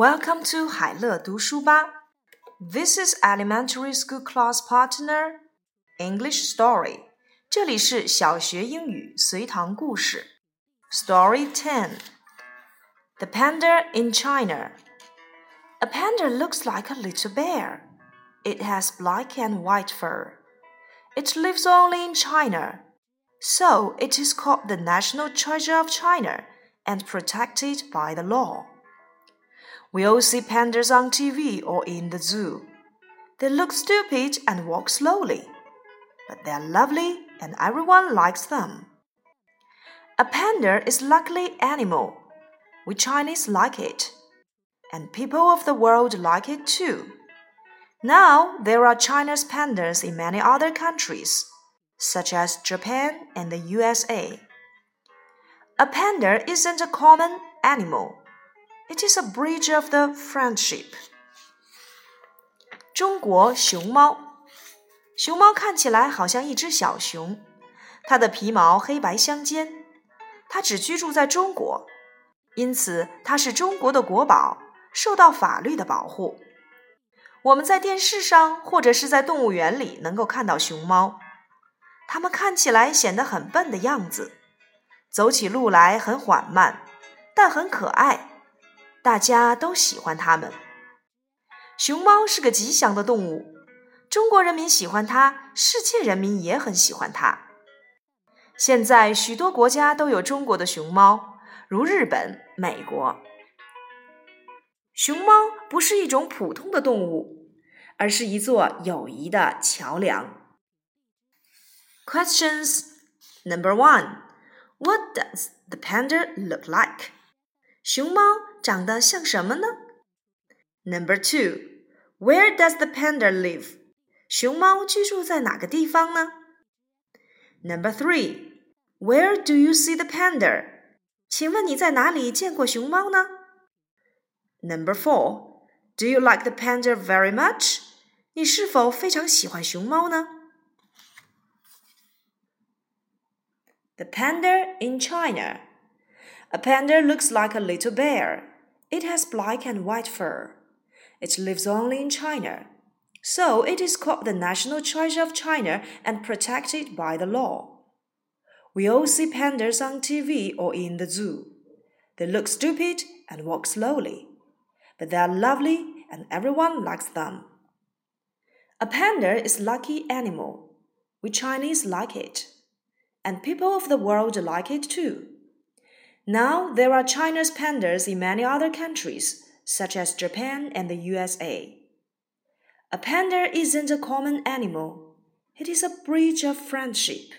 Welcome to 海乐读书吧。This is elementary school class partner English story. 这里是小学英语随堂故事。Story 10 The Panda in China. A panda looks like a little bear. It has black and white fur. It lives only in China. So it is called the national treasure of China and protected by the law. We all see pandas on TV or in the zoo. They look stupid and walk slowly, but they are lovely and everyone likes them. A panda is lucky animal. We Chinese like it, and people of the world like it too. Now there are China's pandas in many other countries, such as Japan and the USA. A panda isn't a common animal. It is a bridge of the friendship. 中国熊猫，熊猫看起来好像一只小熊，它的皮毛黑白相间。它只居住在中国，因此它是中国的国宝，受到法律的保护。我们在电视上或者是在动物园里能够看到熊猫，它们看起来显得很笨的样子，走起路来很缓慢，但很可爱。大家都喜欢它们。熊猫是个吉祥的动物，中国人民喜欢它，世界人民也很喜欢它。现在许多国家都有中国的熊猫，如日本、美国。熊猫不是一种普通的动物，而是一座友谊的桥梁。Questions number one: What does the panda look like? 熊猫长得像什么呢？Number two, Where does the panda live? 熊猫居住在哪个地方呢？Number three, Where do you see the panda? 请问你在哪里见过熊猫呢？Number four, Do you like the panda very much? 你是否非常喜欢熊猫呢？The panda in China. A panda looks like a little bear. It has black and white fur. It lives only in China. So it is called the national treasure of China and protected by the law. We all see pandas on TV or in the zoo. They look stupid and walk slowly, but they are lovely and everyone likes them. A panda is lucky animal. We Chinese like it, and people of the world like it too. Now there are China's pandas in many other countries, such as Japan and the USA. A panda isn't a common animal, it is a bridge of friendship.